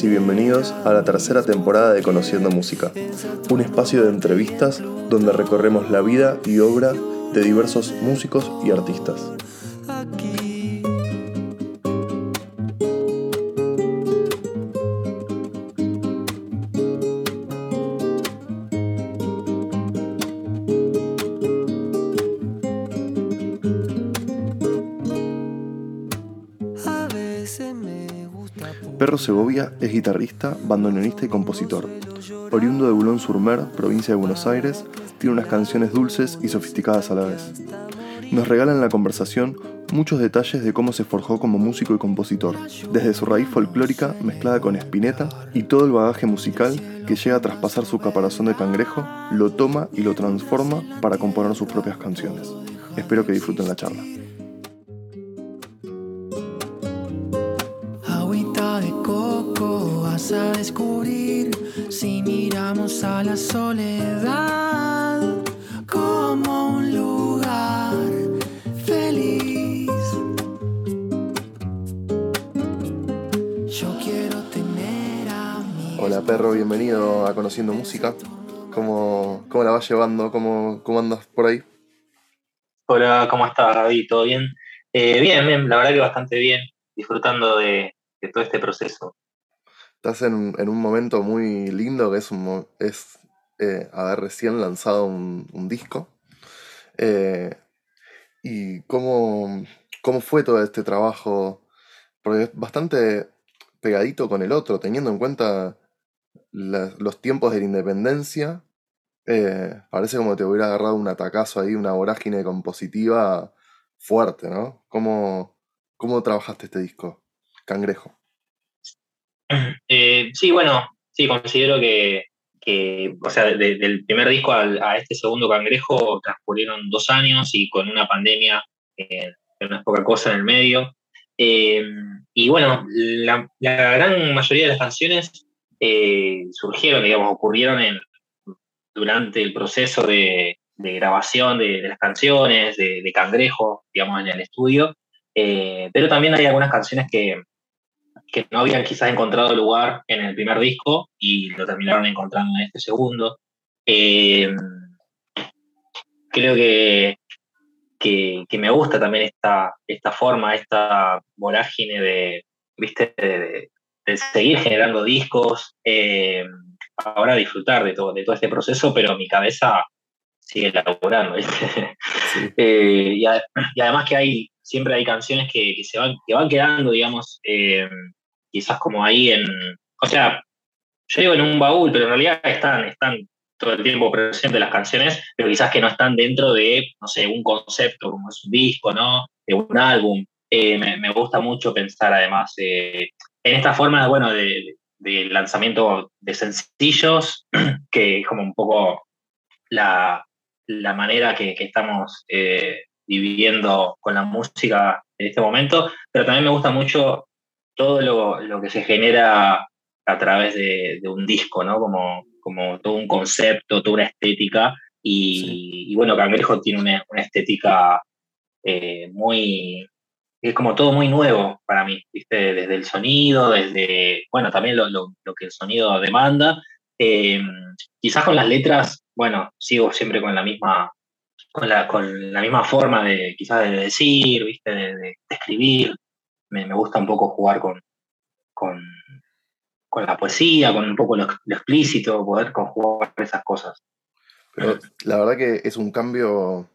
Y bienvenidos a la tercera temporada de Conociendo Música, un espacio de entrevistas donde recorremos la vida y obra de diversos músicos y artistas. Segovia es guitarrista, bandoneonista y compositor. Oriundo de Boulogne-sur-Mer, provincia de Buenos Aires, tiene unas canciones dulces y sofisticadas a la vez. Nos regala en la conversación muchos detalles de cómo se forjó como músico y compositor, desde su raíz folclórica mezclada con Spinetta y todo el bagaje musical que llega a traspasar su caparazón de cangrejo, lo toma y lo transforma para componer sus propias canciones. Espero que disfruten la charla. A descubrir si miramos a la soledad como un lugar feliz. Yo quiero tener a mi Hola perro, bienvenido a Conociendo Música. ¿Cómo, cómo la vas llevando? ¿Cómo, ¿Cómo andas por ahí? Hola, ¿cómo estás, Gaby? ¿Todo bien? Eh, bien, bien, la verdad que bastante bien, disfrutando de, de todo este proceso. Estás en, un momento muy lindo que es, un, es eh, haber recién lanzado un, disco. Eh, ¿Y cómo, cómo fue todo este trabajo? Porque es bastante pegadito con el otro, teniendo en cuenta los tiempos de la independencia. eh, parece como te hubiera agarrado un atacazo ahí, una vorágine compositiva fuerte, ¿no? ¿Cómo, cómo trabajaste este disco? Cangrejo. Eh, sí, bueno, sí, considero que, o sea, de- del primer disco a este segundo Cangrejo transcurrieron dos años y con una pandemia eh, no es poca cosa en el medio. Eh, y bueno, la, gran mayoría de las canciones eh, surgieron, digamos, ocurrieron durante el proceso de, grabación de, las canciones, de, de Cangrejo, digamos, en el estudio. Pero también hay algunas canciones que, que no habían quizás encontrado lugar en el primer disco y lo terminaron encontrando en este segundo. Eh, creo que, que, que me gusta también esta, esta forma, esta vorágine de, ¿viste? de, de- de seguir generando discos, eh, ahora disfrutar de todo, de todo este proceso, pero mi cabeza sigue. Sí. Eh, y, a- y además que hay, siempre hay canciones que, que se van, que van quedando, digamos, eh, quizás como ahí en, o sea, yo digo en un baúl, pero en realidad están, están todo el tiempo presentes las canciones, pero quizás que no están dentro de, no sé, un concepto como es un disco, ¿no? De un álbum. Eh, me, gusta mucho pensar además eh, en esta forma, bueno, de, de lanzamiento de sencillos, que es como un poco la, la manera que, estamos viviendo con la música en este momento, pero también me gusta mucho todo lo, lo que se genera a través de, de un disco, ¿no? Como, como todo un concepto, toda una estética. Y, y bueno, Cangrejo tiene una, una estética eh, muy. Es como todo muy nuevo para mí, ¿viste? Desde el sonido, desde. Bueno, también lo, lo- lo que el sonido demanda. Eh, quizás con las letras, bueno, sigo siempre con la misma. Con la, con la misma forma de quizás de decir, ¿viste? De, de- de escribir. Me, me gusta un poco jugar con, con, con la poesía, con un poco lo, lo explícito, poder conjugar esas cosas. Pero la verdad que es un cambio.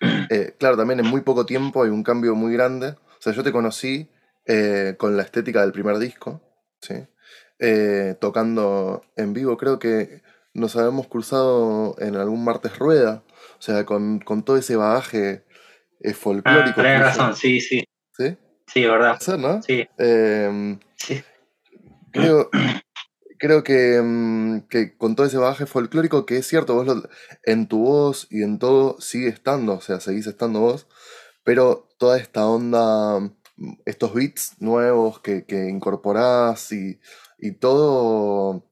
eh, claro, también en muy poco tiempo hay un cambio muy grande. O sea, yo te conocí eh, con la estética del primer disco, ¿sí? Eh, tocando en vivo. Creo que nos habíamos cruzado en algún martes rueda. O sea, con, con todo ese bagaje eh, Ah, folclórico. tenés tuyo. razón, sí, sí. ¿Sí? Sí, verdad. Puede ser, ¿no? Sí, Em, sí. creo, creo que, mm, que con todo ese bagaje folclórico, que es cierto, vos lo- en tu voz y en todo sigue estando, o sea, seguís estando vos, pero toda esta onda, estos beats nuevos que, que incorporás y, y todo,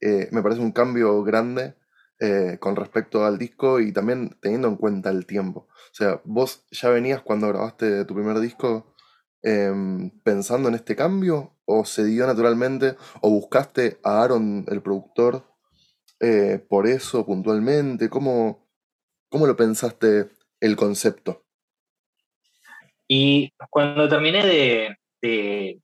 eh, me parece un cambio grande eh, con respecto al disco y también teniendo en cuenta el tiempo. O sea, vos ya venías cuando grabaste tu primer disco em, pensando en este cambio o se dio naturalmente o buscaste a Aaron, el productor, eh, por eso puntualmente? ¿Cómo, ¿Cómo lo pensaste el concepto? Y cuando terminé de, de-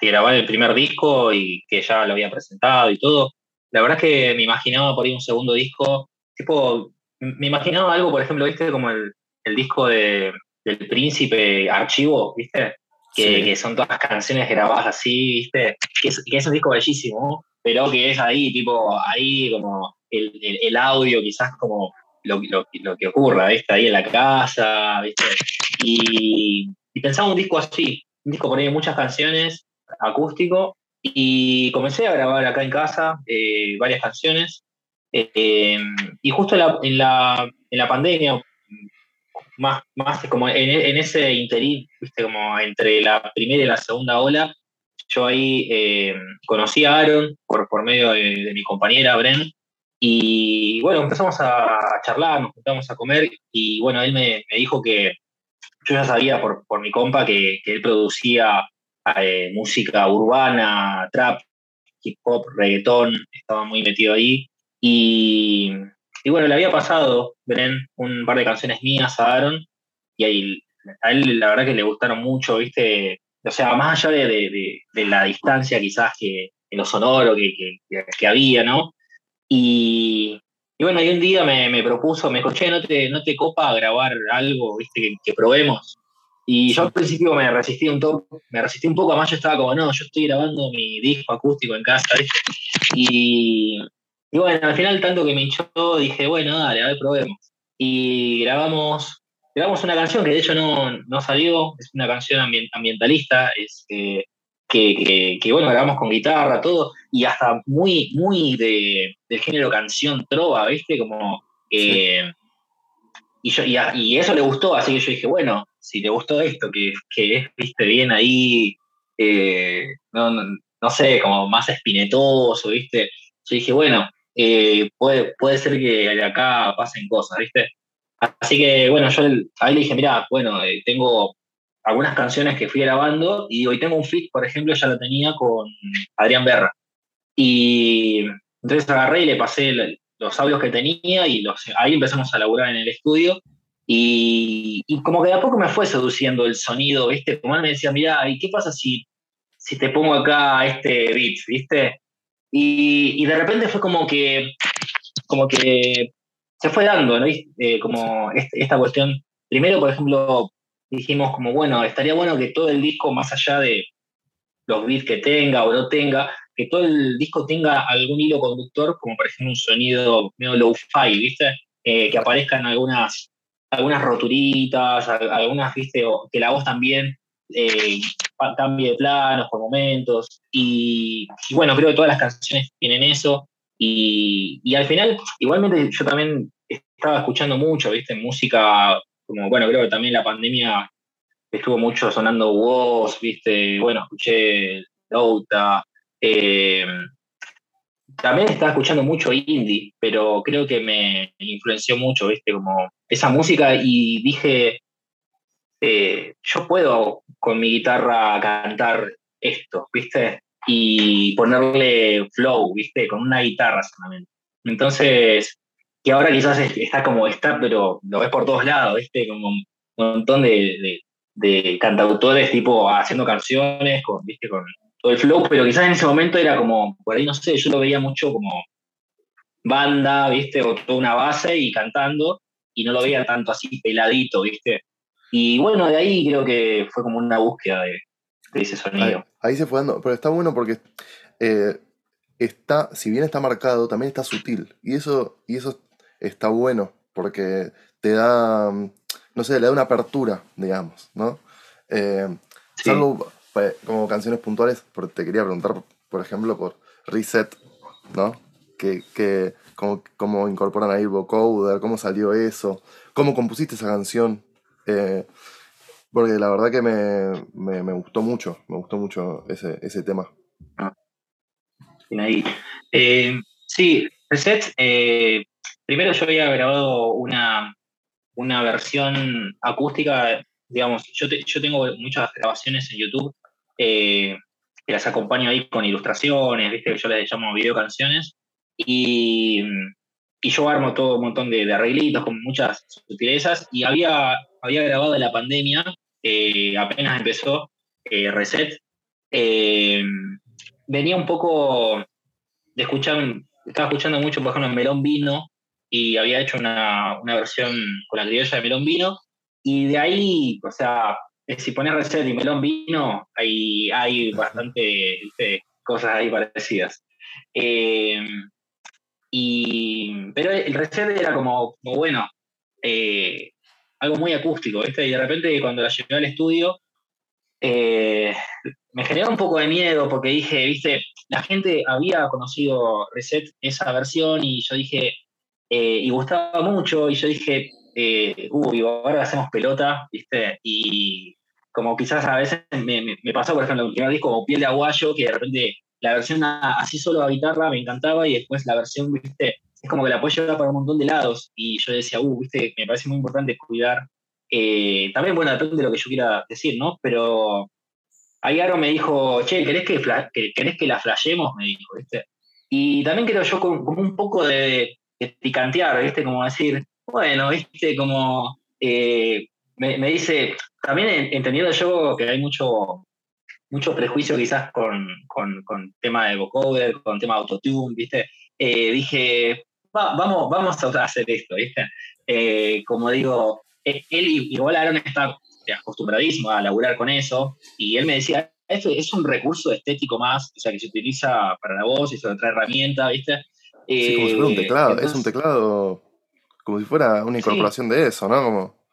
de grabar el primer disco y que ya lo había presentado y todo, la verdad es que me imaginaba por ahí un segundo disco, tipo, me imaginaba algo, por ejemplo, viste, como el, el disco de, del Príncipe Archivo, viste, que, Sí. que son todas canciones grabadas así, viste, que es, que es un disco bellísimo, pero que es ahí, tipo, ahí como el, el- el audio quizás como lo, lo- lo que ocurra, viste, ahí en la casa, viste, y, y pensaba un disco así, un disco por ahí de muchas canciones, acústico, y comencé a grabar acá en casa eh, varias canciones. eh, y justo en la, en la, pandemia, más, más como en, en ese interín, viste, como entre la primera y la segunda ola, yo ahí eh, conocí a Aaron por, por medio de, de mi compañera Bren. Y bueno, empezamos a charlar, nos juntamos a comer y bueno, él me, me dijo que yo ya sabía por, por mi compa que, que él producía eh, música urbana, trap, hip hop, reggaetón, estaba muy metido ahí. Y, y bueno, le había pasado, Bren, un par de canciones mías a Aaron y ahí, a él la verdad que le gustaron mucho, ¿viste? O sea, más allá de, de, la distancia quizás que en lo sonoro que, que, había, ¿no? Y, y bueno, y un día me, me propuso, me dijo, che, ¿no te, ¿no te copa grabar algo, viste, que probemos? Y yo al principio me resistí un poco, me resistí un poco, además yo estaba como, no, yo estoy grabando mi disco acústico en casa, ¿viste? Y, y bueno, al final tanto que me hinchó, dije, bueno, dale, a ver, probemos. Y grabamos, grabamos una canción que de hecho no, no salió, es una canción ambient- ambientalista, es eh, que, que, que, bueno, grabamos con guitarra, todo, y hasta muy, muy de, del género canción trova, ¿viste? Como... eh, y, yo, y, a- y eso le gustó, así que yo dije, bueno, si te gustó esto, que, que es, viste, bien ahí, eh, no, no, no sé, como más espinetoso, viste, yo dije, bueno, eh, puede, puede ser que acá pasen cosas, viste. Así que, bueno, yo ahí le dije, mira, bueno, eh, tengo algunas canciones que fui grabando y hoy tengo un feat, por ejemplo, ya lo tenía con Adrián Berra. Y entonces agarré y le pasé los audios que tenía y los, ahí empezamos a laburar en el estudio. Y, como que de a poco me fue seduciendo el sonido, ¿viste? Como él me decía, mira, ¿y qué pasa si, si te pongo acá este beat, ¿viste? Y, y de repente fue como que, como que se fue dando, ¿no? Eh, como esta cuestión. Primero, por ejemplo, dijimos como, bueno, estaría bueno que todo el disco, más allá de los beats que tenga o no tenga, que todo el disco tenga algún hilo conductor, como por ejemplo un sonido medio low-fi, ¿viste? Eh, que aparezcan algunas, algunas roturitas, al- algunas, ¿viste? Que la voz también eh, cambie de planos por momentos. Y, bueno, creo que todas las canciones tienen eso. Y, y al final, igualmente yo también estaba escuchando mucho, ¿viste? Música, como, bueno, creo que también la pandemia estuvo mucho sonando voz, ¿viste? Bueno, escuché Douta. eh, también estaba escuchando mucho indie, pero creo que me influenció mucho, ¿viste? Como esa música y dije, eh, yo puedo con mi guitarra cantar esto, ¿viste? Y ponerle flow, ¿viste? Con una guitarra solamente. Entonces, que ahora quizás es- está como está, pero lo ves por todos lados, ¿viste? Como un montón de, de- de cantautores tipo haciendo canciones, con, ¿viste? Con todo el flow, pero quizás en ese momento era como, por ahí no sé, yo lo veía mucho como banda, ¿viste? O toda una base y cantando, y no lo veía tanto así peladito, ¿viste? Y bueno, de ahí creo que fue como una búsqueda de, de ese sonido. ahí se fue dando, pero está bueno porque eh, está, si bien está marcado, también está sutil. Y eso, y eso está bueno. porque te da, mm, no sé, le da una apertura, digamos, ¿no? Eh, Sí. Salvo como canciones puntuales, te quería preguntar, por ejemplo, por Reset, ¿no? Que, que, cómo, cómo incorporan ahí vocoder, cómo salió eso, cómo compusiste esa canción. Eh, porque la verdad que me, me, me gustó mucho, me gustó mucho ese, ese tema. Bien ahí. Eh, sí, Reset. eh, primero yo había grabado una, una versión acústica, digamos, yo, te- yo tengo muchas grabaciones en YouTube eh, que las acompaño ahí con ilustraciones, ¿viste? Yo les llamo video canciones. Y, y yo armo todo un montón de, de arreglitos con muchas sutilezas. Y había, había grabado en la pandemia, eh, apenas empezó eh, Reset. eh, venía un poco de escuchar, estaba escuchando mucho, por ejemplo, Melón Vino, y había hecho una, una versión con la criolla de Melón Vino, y de ahí, o sea, si pones Reset y Melón Vino, hay, hay bastante cosas ahí parecidas. Eh, y, pero el Reset era como, como bueno, eh, algo muy acústico, ¿viste? Y de repente cuando la llevé al estudio, eh, me generó un poco de miedo porque dije, viste, la gente había conocido Reset esa versión y yo dije, eh, y gustaba mucho, y yo dije, eh, uy, ahora hacemos pelota, viste, y como quizás a veces me, me- pasó, por ejemplo, el primer disco como Piel de Aguayo, que de repente la versión así solo a guitarra me encantaba y después la versión, viste, es como que la puedo llevar para un montón de lados y yo decía, uh, viste, me parece muy importante cuidar. eh, también, bueno, depende de lo que yo quiera decir, ¿no? Pero ahí Aaron me dijo, che, ¿querés que, que- ¿querés que la flashemos? Me dijo, ¿viste? Y también creo yo como, como un poco de, de picantear, ¿viste? Como decir, bueno, ¿viste? Como eh, me, me dice, también en- entendiendo yo que hay mucho, mucho prejuicio quizás con, con, con tema de vocoder, con tema de autotune, ¿viste? Eh, dije, "Va- vamos, vamos a hacer esto, ¿viste? Eh, como digo, eh, él igual Aaron está acostumbradísimo a laburar con eso, y él me decía, esto es un recurso estético más, o sea, que se utiliza para la voz y sobre otra herramienta, ¿viste? Sí, como si fuera un Eh, teclado, es un teclado como si fuera una incorporación de eso, ¿no? Como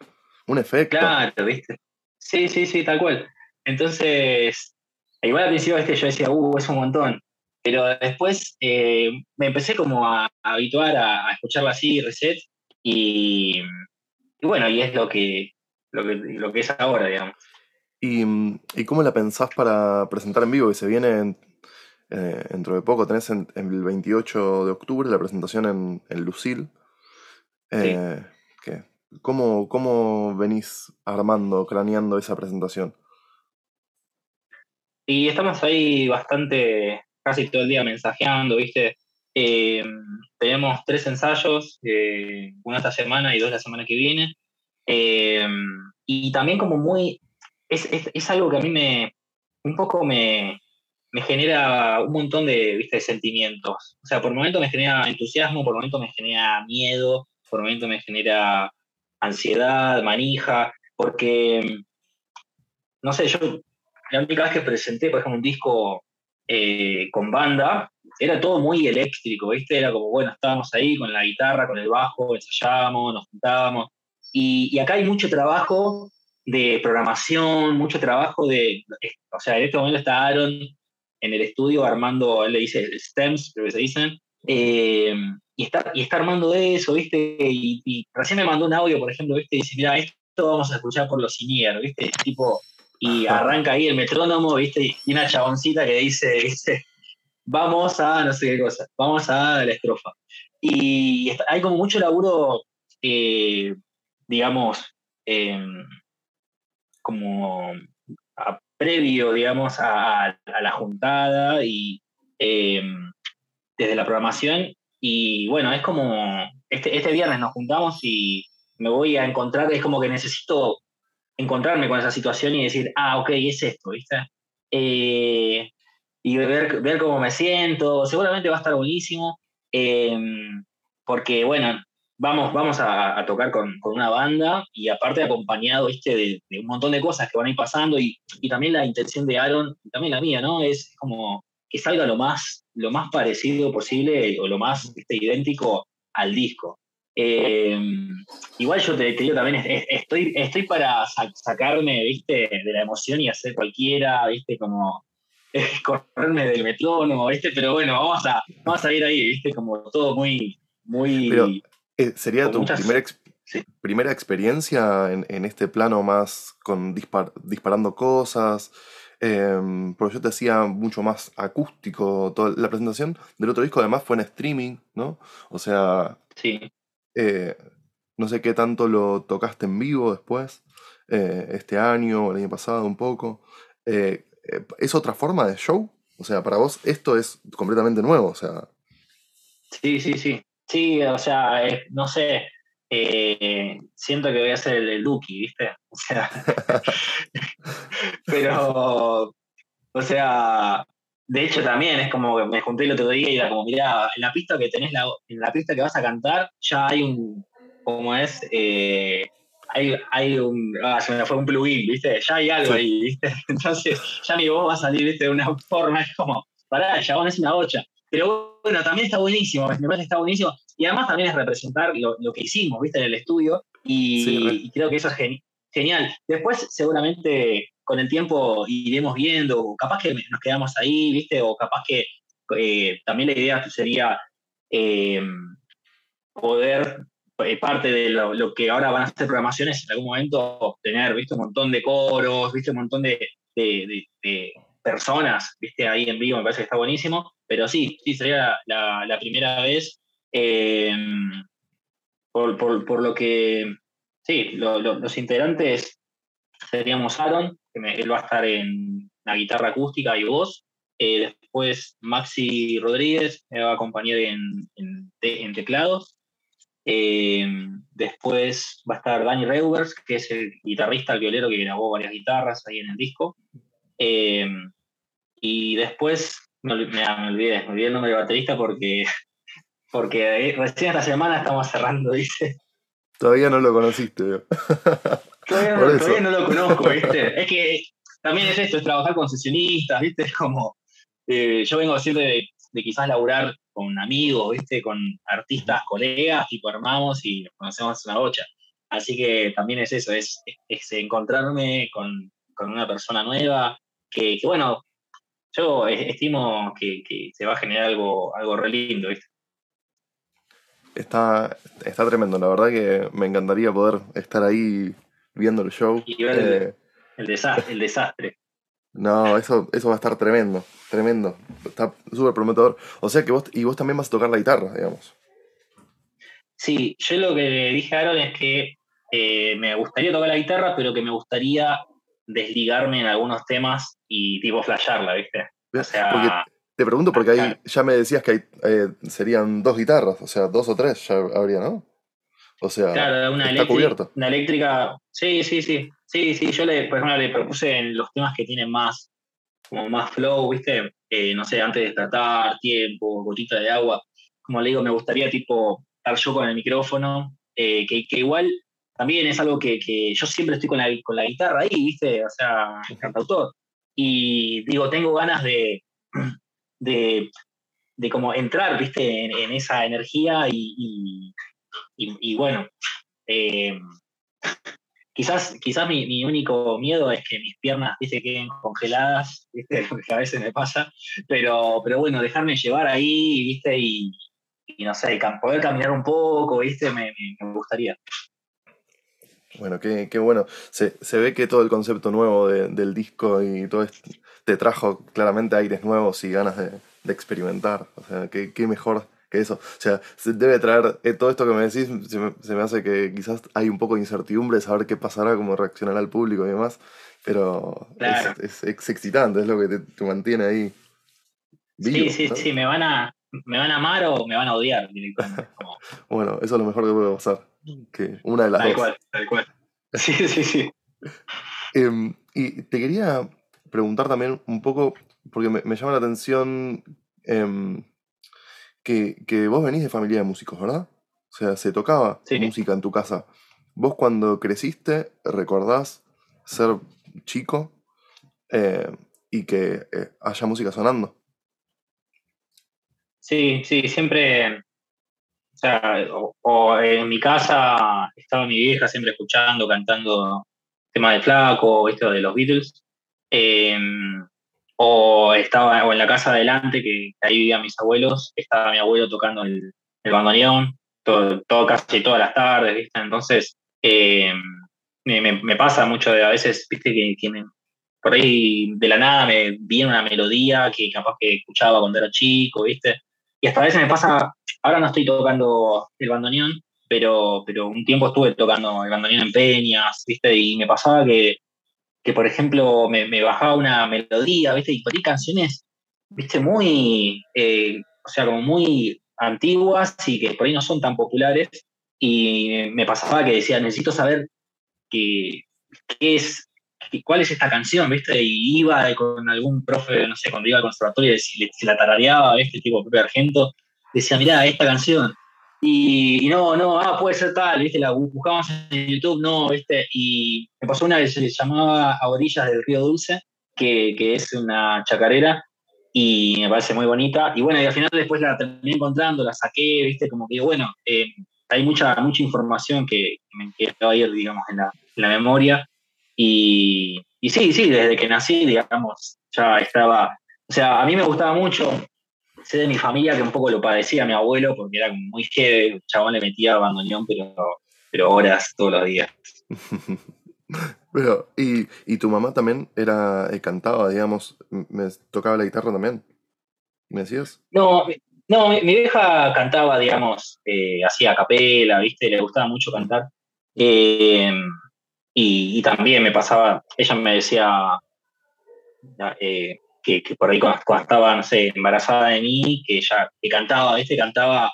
un efecto. Claro, ¿viste? Sí, sí, sí, tal cual. Entonces, igual al principio ¿viste? yo decía, uh, es un montón. Pero después eh, me empecé como a, a habituar a, a escucharla así, reset, y, y bueno, y es lo que, lo que, lo que es ahora, digamos. ¿Y, ¿Y cómo la pensás para presentar en vivo? Que se viene en- eh, dentro de poco, tenés en- el 28 de octubre la presentación en, en Lucil. Eh, ¿qué? ¿Cómo, ¿Cómo venís armando, craneando esa presentación? Y estamos ahí bastante, casi todo el día mensajeando, ¿viste? Eh, tenemos tres ensayos, eh, uno esta semana y dos la semana que viene. Eh, y también como muy, es, es- es algo que a mí me, un poco me, me genera un montón de, ¿viste? de sentimientos. O sea, por momento me genera entusiasmo, por momento me genera miedo, por momento me genera ansiedad, manija, porque, no sé, yo la única vez que presenté, por ejemplo, un disco eh, con banda, era todo muy eléctrico, ¿viste? Era como, bueno, estábamos ahí con la guitarra, con el bajo, ensayábamos, nos juntábamos. Y, y acá hay mucho trabajo de programación, mucho trabajo de. O sea, en este momento está Aaron en el estudio armando, él le dice stems, creo que se dicen, eh, y, está, y está armando eso, ¿viste? Y, y recién me mandó un audio, por ejemplo, ¿viste? Y dice, mira, esto vamos a escuchar por los Sinier, ¿viste? Tipo, y arranca ahí el metrónomo, ¿viste? Y una chaboncita que dice, ¿viste? Vamos a no sé qué cosa, vamos a la estrofa. Y está- hay como mucho laburo, eh, digamos, em, como a- previo, digamos, a, a la juntada y em, desde la programación. Y bueno, es como, este, este viernes nos juntamos y me voy a encontrar, es como que necesito encontrarme con esa situación y decir, ah, ok, es esto, ¿viste? Eh, y ver, ver cómo me siento, seguramente va a estar buenísimo, eh, porque bueno, vamos, vamos a, a tocar con, con una banda y aparte acompañado ¿viste? De, de un montón de cosas que van a ir pasando y, y también la intención de Aaron, y también la mía, ¿no? Es como que salga lo más, lo más parecido posible o lo más ¿viste? idéntico al disco. Eh, igual yo te, te digo también, es- es- estoy, estoy para sa- sacarme, viste, de la emoción y hacer cualquiera, viste, como eh, correrme del metrónomo, viste, pero bueno, vamos a, vamos a ir ahí, viste, como todo muy, muy... Pero- Eh, ¿Sería tu muchas- primer ex- sí. primera experiencia en, en este plano más con dispar- disparando cosas? Em, porque yo te hacía mucho más acústico. Toda la presentación del otro disco además fue en streaming, ¿no? O sea, sí. eh, no sé qué tanto lo tocaste en vivo después, eh, este año o el año pasado un poco. Eh, eh, ¿Es otra forma de show? O sea, para vos esto es completamente nuevo, o sea, Sí, sí, sí. Sí, o sea, eh, no sé, eh, siento que voy a ser el, el Duki, ¿viste? O sea, pero, o sea, de hecho también es como que me junté el otro día y era como, mirá, en la pista que tenés, la, en la pista que vas a cantar, ya hay un, como es, eh, hay, hay un, ah, se me fue un plugin, ¿viste? Ya hay algo ahí, ¿viste? Entonces, ya mi voz va a salir, ¿viste? De una forma, es como, pará, el chabón es una bocha. Pero bueno, también está buenísimo, me parece que está buenísimo. Y además también es representar lo, lo que hicimos, ¿viste? En el estudio. Y, Sí, re. y creo que eso es geni- genial. Después, seguramente, con el tiempo iremos viendo, o capaz que nos quedamos ahí, ¿viste? O capaz que eh, también la idea sería eh, poder, eh, parte de lo, lo que ahora van a ser programaciones, en algún momento tener, ¿viste? Un montón de coros, ¿viste? Un montón de, de- de- de personas, ¿viste? Ahí en vivo me parece que está buenísimo. Pero sí, sí, sería la, primera vez. eh, por, por- por lo que, sí, lo- lo- los integrantes seríamos Aaron, que él va a estar en la guitarra acústica y voz. Eh, después Maxi Rodríguez me va a acompañar en, en te- en teclados. Eh, después va a estar Dani Reuvers, que es el guitarrista, el violero que grabó varias guitarras ahí en el disco. Y después, me, me- me olvidé, me olvidé el nombre de baterista porque, porque eh, recién esta semana estamos cerrando, dice. todavía no lo conociste. Todavía no, todavía lo conozco, ¿viste? Es que también es esto, es trabajar con sesionistas, ¿viste? Es como, eh, yo vengo siempre de, de quizás laburar con amigos, ¿viste? Con artistas, colegas, tipo armamos y nos conocemos una bocha. Así que también es eso, es, es encontrarme con, con una persona nueva, que, que, bueno, yo es- estimo que, que se va a generar algo, algo re lindo, ¿viste? Está, está tremendo, la verdad que me encantaría poder estar ahí viendo el show. Y ver el- Eh, El desastre. El desastre. no, eso, eso va a estar tremendo, tremendo. Está súper prometedor. O sea que vos, y vos también vas a tocar la guitarra, digamos. Sí, yo lo que le dije a Aaron es que eh, me gustaría tocar la guitarra, pero que me gustaría desligarme en algunos temas y tipo flashearla, ¿viste? O sea, Porque te pregunto porque ahí ya me decías que hay, eh, serían dos guitarras, o sea, dos o tres ya habría, ¿no? O sea, claro, una está cubierto. una eléctrica. Sí, sí, sí. Sí, sí, yo le, por ejemplo, le propuse en los temas que tienen más, como más flow, ¿viste? Eh, no sé, antes de tratar, tiempo, gotita de agua. Como le digo, me gustaría tipo estar yo con el micrófono, eh, que, que igual también es algo que, que yo siempre estoy con la, con la guitarra ahí, ¿viste? O sea, cantautor. Y digo, tengo ganas de, de, de como entrar, ¿viste? En, en esa energía y, y, y- y bueno, eh, quizás, quizás mi, mi único miedo es que mis piernas, ¿viste? Queden congeladas, ¿viste? Porque a veces me pasa, pero, pero bueno, dejarme llevar ahí, ¿viste? Y, y no sé, poder caminar un poco, ¿viste? Me, me- me gustaría. Bueno, qué, qué bueno. Se, se ve que todo el concepto nuevo de- del disco y todo esto te trajo claramente aires nuevos y ganas de, de experimentar. O sea, qué, qué mejor que eso. O sea, se debe traer eh, todo esto que me decís, se me, se me hace que quizás hay un poco de incertidumbre de saber qué pasará, cómo reaccionará el público y demás. Pero Claro. es, es- es excitante, es lo que te, te mantiene ahí. vivo, sí, sí, ¿no? sí, me van, a, me van a amar o me van a odiar directamente. Como, Bueno, eso es lo mejor que puede pasar. Que una de las tal dos. cual, tal cual. Sí, sí, sí. Em, y te quería preguntar también un poco, porque me, me llama la atención em, que, que vos venís de familia de músicos, ¿verdad? O sea, se tocaba Sí. música en tu casa. ¿Vos cuando creciste recordás ser chico eh, y que eh, haya música sonando? Sí, sí, siempre, sea, o, en mi casa estaba mi vieja siempre escuchando, cantando temas de flaco, esto de los Beatles. Em, o estaba o en la casa adelante, que, ahí vivían mis abuelos, estaba mi abuelo tocando el, bandoneón, todo, casi todas las tardes, ¿viste? Entonces, em, me, pasa mucho de a veces, ¿viste? Que, que por ahí de la nada me viene una melodía que capaz que escuchaba cuando era chico, ¿viste? Y hasta a veces me pasa, ahora no estoy tocando el bandoneón, pero, pero un tiempo estuve tocando el bandoneón en peñas, ¿viste? Y me pasaba que, que por ejemplo, me, bajaba una melodía, ¿viste? Y ahí canciones, ¿viste? Muy, eh, o sea, como muy antiguas y que por ahí no son tan populares. Y me pasaba que decía, necesito saber qué, qué es ¿cuál es esta canción? ¿Viste? Y iba con algún profe, no sé, cuando iba al conservatorio, si, la tarareaba, este tipo de argento, decía, mirá, esta canción. Y, no, no, ah, puede ser tal, ¿viste? La buscamos en YouTube, no, ¿viste? Y me pasó una vez, se llamaba A Orillas del Río Dulce, que, que es una chacarera, y me parece muy bonita. Y bueno, y al final después la terminé encontrando, la saqué, ¿viste? Como que, bueno, eh, hay mucha, mucha información que, me quedó ahí, digamos, en la, en la memoria. Y, sí, sí, desde que nací, digamos, ya estaba, o sea, a mí me gustaba mucho, sé de mi familia que un poco lo padecía mi abuelo porque era muy heavy, el chabón le metía bandoneón, pero, pero horas todos los días. pero, ¿y, tu mamá también era, eh, cantaba, digamos, me tocaba la guitarra también? ¿Me decías? No, no, mi, vieja cantaba, digamos, eh, hacía capela, ¿viste? Le gustaba mucho cantar. Eh, y, también me pasaba, ella me decía eh, que, por ahí cuando, estaba, no sé, embarazada de mí, que ella que cantaba, ¿viste? Cantaba,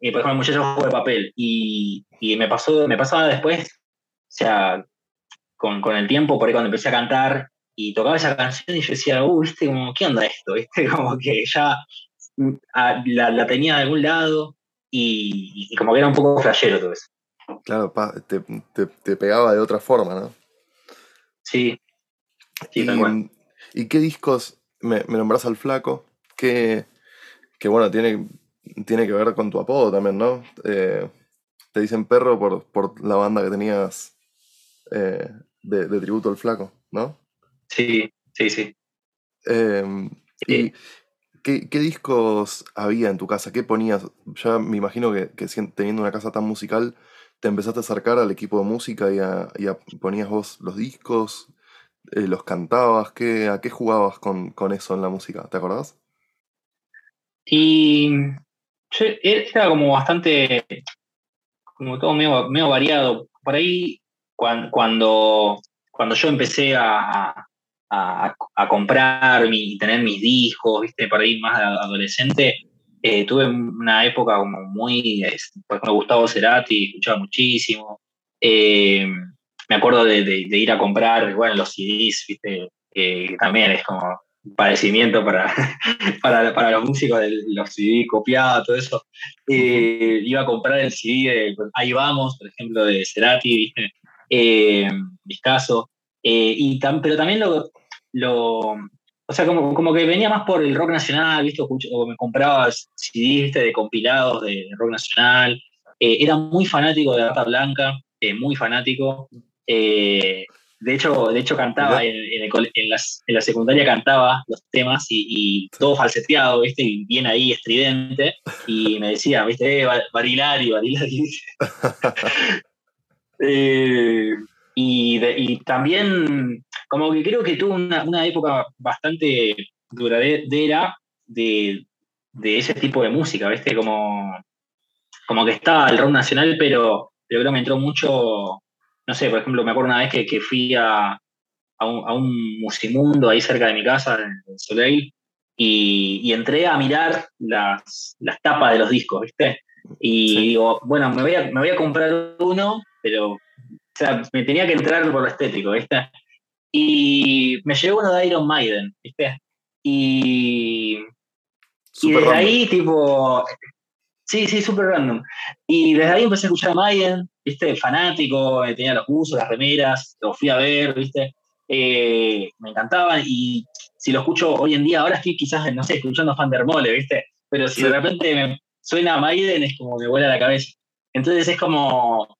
y ejemplo, el muchacho juego de papel. Y, me, pasó, me pasaba después, o sea, con, con, el tiempo, por ahí cuando empecé a cantar y tocaba esa canción y yo decía, uh, ¿viste? Como, ¿qué onda esto? ¿Viste? Como que ya mm, la, la tenía de algún lado y, y, como que era un poco flashero todo eso. Claro, te, pegaba de otra forma, ¿no? Sí. y, qué discos me, me nombras al flaco? Que, que bueno, tiene, tiene que ver con tu apodo también, ¿no? Eh, te dicen perro por, la banda que tenías eh, de, tributo al flaco, ¿no? Sí, sí, sí. Em, ¿Y qué, discos había en tu casa? ¿Qué ponías? Ya me imagino que, que teniendo una casa tan musical, te empezaste a acercar al equipo de música y, a, ponías vos los discos, eh, los cantabas, ¿qué, ¿a qué jugabas con, eso en la música? ¿Te acordás? Y era como bastante, como todo medio, variado. Por ahí, cuando, cuando, yo empecé a, a, comprar y tener mis discos, ¿viste? Por ahí más adolescente, eh, tuve una época como muy, por ejemplo, Gustavo Cerati, escuchaba muchísimo. Eh, me acuerdo de, ir a comprar, bueno, los CDs, ¿viste? que también es como un padecimiento para, para, los músicos de los CDs copiados, todo eso. Eh, iba a comprar el CD de Ahí Vamos, por ejemplo, de Cerati, ¿viste? Viscaso. y pero también lo, lo, o sea, como, como que venía más por el rock nacional, ¿viste? O me compraba CDs ¿viste? de compilados de rock nacional. Eh, era muy fanático de Rata Blanca, eh, muy fanático. Eh, de, hecho, de hecho, cantaba en, en, la secundaria, cantaba los temas y, todo falseteado, ¿viste? Y bien ahí, estridente. Y me decía, ¿viste? Eh, Barilari, Barilari. y, y también como que creo que tuvo una, época bastante duradera de, ese tipo de música, ¿viste? Como, como que estaba el rock nacional, pero, creo que me entró mucho, no sé, por ejemplo, me acuerdo una vez que, fui a, un, musimundo ahí cerca de mi casa, en Soleil, y, entré a mirar las, tapas de los discos, ¿viste? Y digo, bueno, me voy, a, me voy a comprar uno, pero o sea, me tenía que entrar por lo estético, ¿viste? Y me llegó uno de Iron Maiden, ¿viste? Y, y desde ahí, tipo. Sí, sí, súper random. Y desde ahí empecé a escuchar a Maiden, ¿viste? Fanático, eh, tenía los usos, las remeras, lo fui a ver, ¿viste? Eh, me encantaban y si lo escucho hoy en día, ahora estoy quizás, no sé, escuchando Fan Mole, ¿viste? Pero si de repente suena Maiden es como me vuela la cabeza. Entonces es como,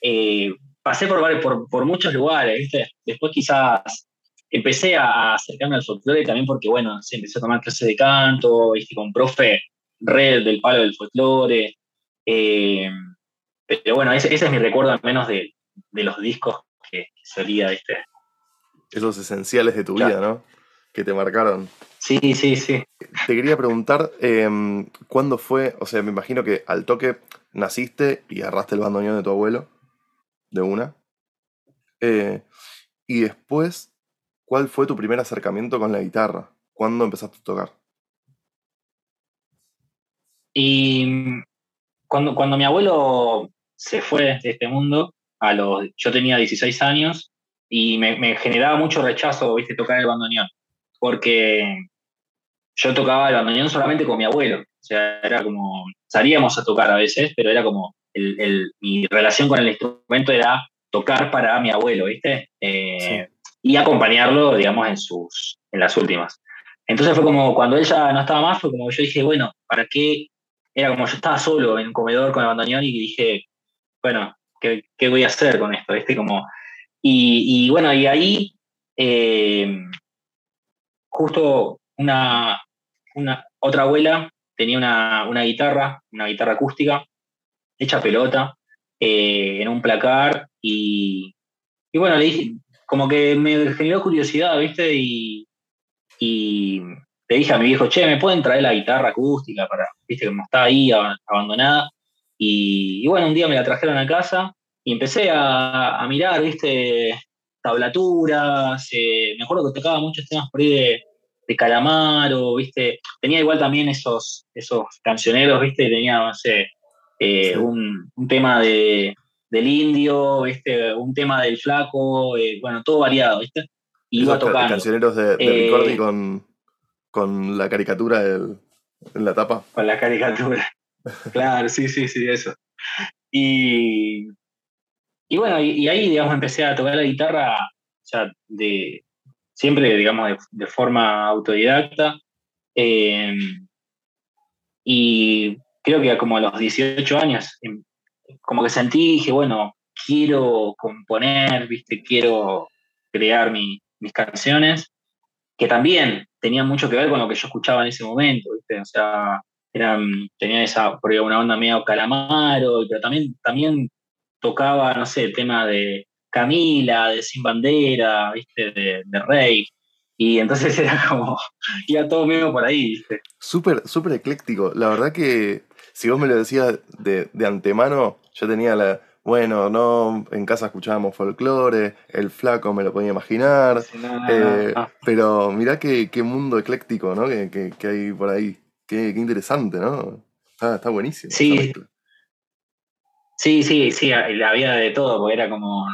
eh, pasé por, por, por, muchos lugares, ¿viste? Después quizás empecé a acercarme al folclore también porque, bueno, se empecé a tomar clases de canto, ¿viste? Con profe red del palo del folclore. Eh, pero bueno, ese, ese, es mi recuerdo al menos de, de los discos que, que solía, ¿viste? Esos esenciales de tu vida, ¿no? Que te marcaron. Sí, sí, sí. Te quería preguntar, eh, ¿cuándo fue? O sea, me imagino que al toque naciste y agarraste el bandoneón de tu abuelo, de una. Eh, y después, ¿cuál fue tu primer acercamiento con la guitarra? ¿Cuándo empezaste a tocar? Y cuando, cuando mi abuelo se fue de este mundo, a los, yo tenía 16 años y me, me generaba mucho rechazo, viste, tocar el bandoneón, porque yo tocaba el bandoneón solamente con mi abuelo, o sea, era como, salíamos a tocar a veces, pero era como, el, el, mi relación con el instrumento era tocar para mi abuelo, ¿viste? Eh, sí. Y acompañarlo, digamos, en, sus, en las últimas. Entonces fue como, cuando él ya no estaba más, fue como yo dije, bueno, ¿para qué? Era como yo estaba solo en un comedor con el bandoneón y dije, bueno, ¿qué, qué voy a hacer con esto? ¿Viste? Como, y, y bueno, y ahí, eh, justo una, una, otra abuela tenía una, una, guitarra, una guitarra acústica, hecha pelota, eh, en un placar, y, y, bueno, le dije, como que me generó curiosidad, ¿viste? Y, y le dije a mi viejo, che, ¿me pueden traer la guitarra acústica para, viste, como está ahí abandonada? Y, y, bueno, un día me la trajeron a casa y empecé a, a mirar, viste, tablaturas, eh, me acuerdo que tocaba muchos temas por ahí de, de Calamaro, ¿viste? Tenía igual también esos, esos cancioneros, ¿viste? Tenía, no sé, eh, sí. un, un, tema de, del indio, ¿viste? Un tema del flaco, eh, bueno, todo variado, ¿viste? Y iba tocando. cancioneros de, de eh, Ricordi con, con la caricatura del, en la tapa. Con la caricatura. claro, sí, sí, sí, eso. Y, y bueno, y, y, ahí, digamos, empecé a tocar la guitarra, sea, de, siempre, digamos, de, de forma autodidacta. Eh, y creo que como a los 18 años, em, como que sentí, dije, bueno, quiero componer, ¿viste? Quiero crear mi, mis canciones, que también tenían mucho que ver con lo que yo escuchaba en ese momento, ¿viste? O sea, eran, tenía esa, por una onda medio calamaro, pero también, también tocaba, no sé, el tema de, Camila, de Sin Bandera, ¿viste? De, de Rey. Y entonces era como, iba todo medio por ahí, ¿viste? Súper, súper ecléctico. La verdad que si vos me lo decías de, de, antemano, yo tenía la, bueno, no, en casa escuchábamos folclore, el flaco me lo podía imaginar, sí, no, no, eh, no. pero mirá qué, qué, mundo ecléctico, ¿no? Que, que, que hay por ahí. Qué, qué, interesante, ¿no? Está, está buenísimo. Sí. Sí, sí, sí, había de todo, porque era como,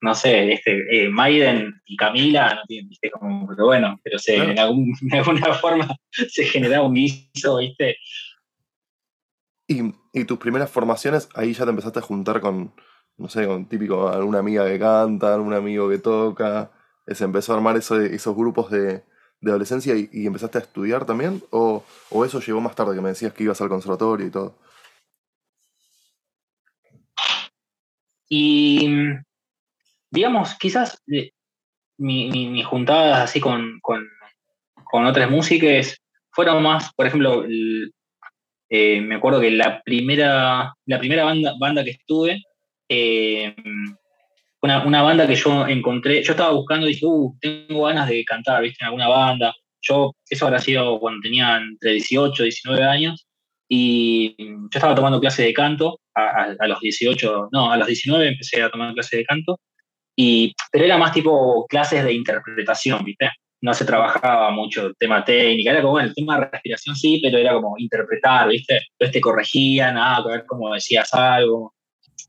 no sé, este, eh, Maiden y Camila, no tienen, viste, como, pero bueno, pero se, en, algún, alguna forma se generaba un guiso, viste. Y, y, tus primeras formaciones, ahí ya te empezaste a juntar con, no sé, con típico, alguna amiga que canta, algún amigo que toca, se empezó a armar eso, esos grupos de, adolescencia y, empezaste a estudiar también, o, o eso llegó más tarde, que me decías que ibas al conservatorio y todo. Y digamos, quizás eh, mis mi, mi juntadas así con, con, con, otras músicas fueron más, por ejemplo, eh, me acuerdo que la primera, la primera banda, banda que estuve, eh, una, una, banda que yo encontré, yo estaba buscando y dije, uh, tengo ganas de cantar, ¿viste? En alguna banda. Yo, eso habrá sido cuando tenía entre 18 y 19 años, y yo estaba tomando clase de canto a, a, los 18, no, a los 19 empecé a tomar clase de canto, y, pero era más tipo clases de interpretación, ¿viste? No se trabajaba mucho el tema técnica, era como, bueno, el tema de respiración sí, pero era como interpretar, ¿viste? Entonces te corregían, ah, a ver cómo decías algo.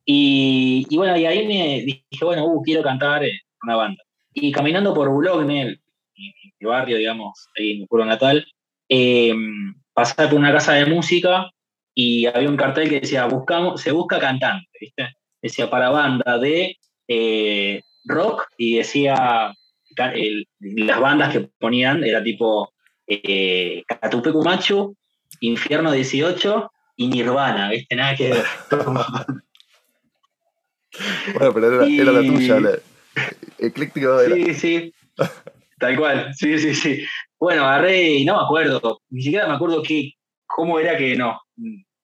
Y, bueno, y ahí me dije, bueno, uh, quiero cantar en una banda. Y caminando por Boulogne, mi, mi barrio, digamos, ahí en mi pueblo natal, eh, pasaba por una casa de música y había un cartel que decía, buscamos, se busca cantante, ¿viste? Decía para banda de eh, rock y decía el, las bandas que ponían era tipo eh, Catupecu Macho, Infierno 18 y Nirvana, ¿viste? Nada que ver. Bueno, pero era, era la tuya, la, ecléctica era. Sí, sí. Tal cual, sí, sí, sí. Bueno, agarré y no me acuerdo, ni siquiera me acuerdo qué, cómo era que no.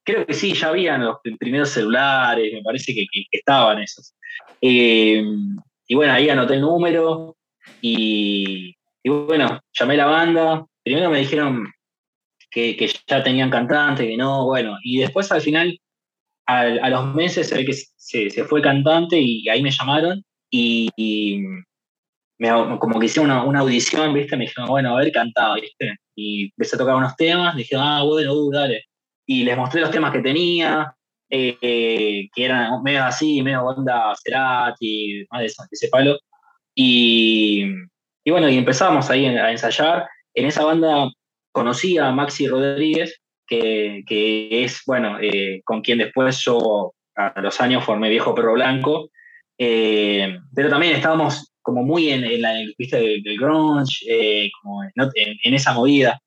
Creo que sí, ya habían los primeros celulares, me parece que, que- que estaban esos. Eh, y bueno, ahí anoté el número y, y bueno, llamé a la banda. Primero me dijeron que, que ya tenían cantante, que no, bueno. Y después al final, al- a los meses, se ve que se, se fue el cantante y ahí me llamaron y, me, como que hicieron una, una audición, ¿viste? Me dijeron, bueno, a ver, cantaba, ¿viste? Y empecé a tocar unos temas, dije, ah, bueno, uh, dale. Y les mostré los temas que tenía, eh, que eran medio así, medio onda Cerati, más de ese palo. Y, y bueno, y empezamos ahí a ensayar. En esa banda conocí a Maxi Rodríguez, que, que es, bueno, eh, con quien después yo a los años formé Viejo Perro Blanco. Eh, pero también estábamos como muy en, en la vista del, del grunge, eh, como en, en, esa movida.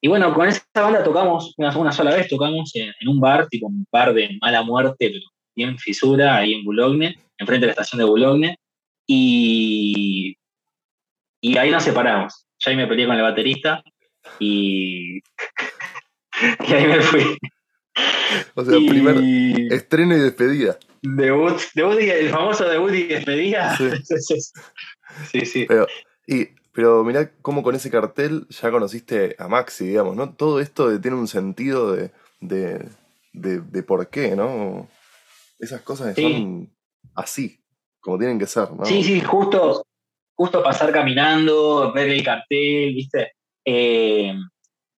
Y bueno, con esa banda tocamos una, una sola vez, tocamos en, en, un bar, tipo un bar de mala muerte, pero bien fisura, ahí en Boulogne, enfrente de la estación de Boulogne. Y, y ahí nos separamos. Ya ahí me peleé con el baterista y, y ahí me fui. O sea, y... primer estreno y despedida. Debut, debut y, el famoso debut y despedida. Sí, sí. sí. Pero, y, pero mirá cómo con ese cartel ya conociste a Maxi, digamos, ¿no? Todo esto tiene un sentido de, de, de, de por qué, ¿no? Esas cosas sí. son así, como tienen que ser, ¿no? Sí, sí, justo, justo pasar caminando, ver el cartel, ¿viste? Eh,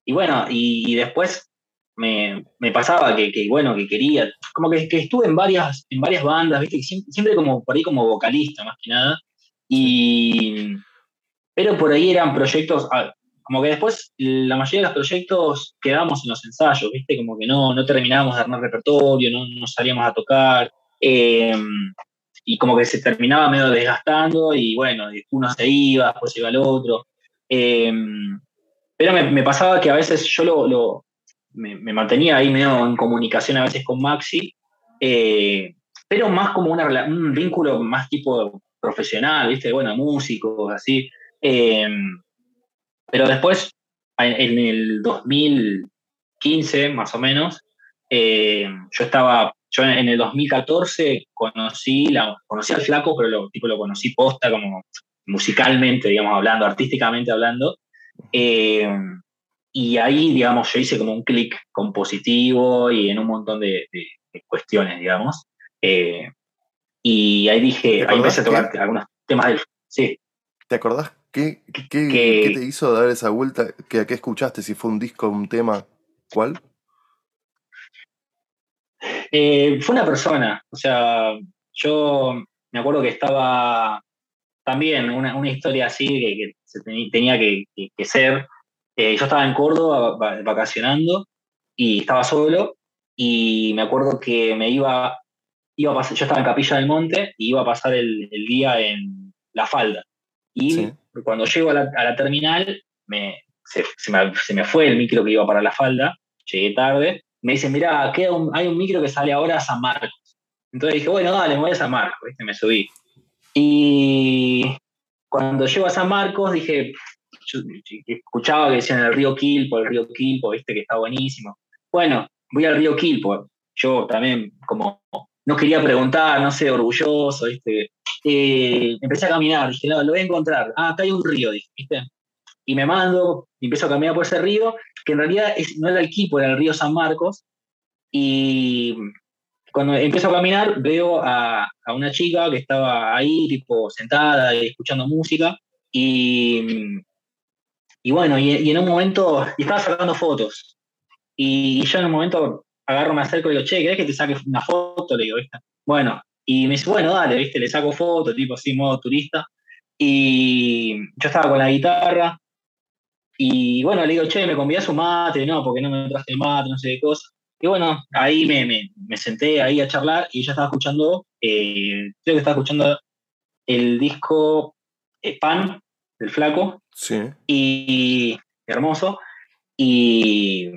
y bueno, y, y después me, me, pasaba que, que, bueno, que quería, como que, que, estuve en varias, en varias bandas, ¿viste? Siempre, siempre, como por ahí como vocalista, más que nada. Y, pero por ahí eran proyectos, ah, como que después la mayoría de los proyectos quedábamos en los ensayos, ¿viste? Como que no, no terminábamos de armar repertorio, no, no salíamos a tocar. Eh, y como que se terminaba medio desgastando y bueno, uno se iba, después se iba el otro. Eh, pero me, pasaba que a veces yo lo, me, mantenía ahí medio en comunicación a veces con Maxi, eh, pero más como un vínculo más tipo profesional, ¿viste? Bueno, músicos, así. Eh, pero después, en, en, el 2015, más o menos, eh, yo estaba, yo en el 2014 conocí, la, conocí al flaco, pero lo, tipo, lo conocí posta como musicalmente, digamos, hablando, artísticamente hablando. Eh, y ahí, digamos, yo hice como un clic compositivo y en un montón de, de, de cuestiones, digamos. Eh, y ahí dije, ahí empecé a tocar que, algunos temas del... Sí. ¿Te acordás qué, qué, que, qué, te hizo dar esa vuelta? ¿Qué, ¿A qué escuchaste? Si fue un disco, un tema, ¿cuál? Eh, fue una persona, o sea, yo me acuerdo que estaba también una, una historia así que, que se tenía que, que ser. Eh, yo estaba en Córdoba vacacionando y estaba solo y me acuerdo que me iba, iba a pasar, yo estaba en Capilla del Monte y iba a pasar el, el día en La Falda. Y sí. cuando llego a la, a la terminal, me, se, se, me, se, me, fue el micro que iba para La Falda, llegué tarde, me dicen, mira, queda hay un micro que sale ahora a San Marcos. Entonces dije, bueno, dale, me voy a San Marcos, me subí. Y cuando llego a San Marcos dije, escuchaba que decían el río Quilpo, el río Quilpo, viste que está buenísimo. Bueno, voy al río Quilpo. Yo también, como no quería preguntar, no sé, orgulloso, viste. Eh, empecé a caminar, dije, no, lo voy a encontrar. Ah, acá hay un río, dije, viste. Y me mando, y empiezo a caminar por ese río, que en realidad es, no era el Quilpo, era el río San Marcos. Y cuando empiezo a caminar, veo a, a una chica que estaba ahí, tipo, sentada y escuchando música. Y y bueno, y, y, en un momento, y estaba sacando fotos. Y, y, yo en un momento agarro, me acerco y digo, che, ¿querés que te saque una foto? Le digo, ¿viste? Bueno, y me dice, bueno, dale, ¿viste? Le saco foto, tipo así, modo turista. Y yo estaba con la guitarra. Y bueno, le digo, che, me convidás un mate, no, porque no me traje el mate, no sé qué cosa. Y bueno, ahí me, me, me senté ahí a charlar y ella estaba escuchando, eh, creo que estaba escuchando el disco eh, Pan del Flaco. Sí. Y hermoso. Y,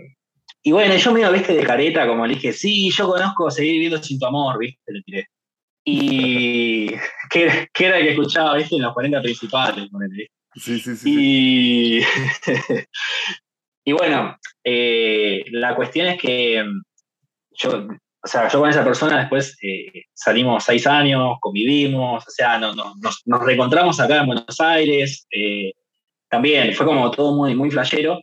y bueno, yo me iba, viste, de careta, como le dije, sí, yo conozco Seguir viviendo sin tu amor, viste, le tiré. Y que, que era el que escuchaba, viste, en los 40 principales, ponele. Sí, sí, sí. Y, y bueno, eh, la cuestión es que mm, yo, o sea, yo con esa persona después eh, salimos seis años, convivimos, o sea, no- no- nos, nos reencontramos acá en Buenos Aires. eh, también fue como todo muy, muy flashero.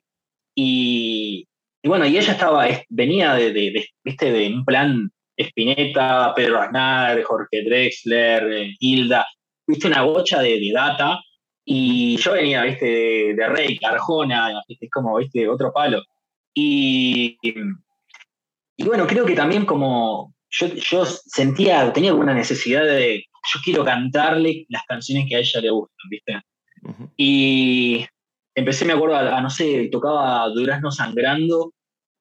Y, y bueno, y ella estaba, es- venía de, de- de, viste, de un plan Spinetta, Pedro Aznar, Jorge Drexler, Hilda, viste, una bocha de, de data. Y yo venía, viste, de, de Rey, Arjona, es como, viste, otro palo. Y, y bueno, creo que también como yo, yo sentía, tenía alguna necesidad de, yo quiero cantarle las canciones que a ella le gustan, viste. Y empecé, me acuerdo, a, a, no sé, tocaba Durazno Sangrando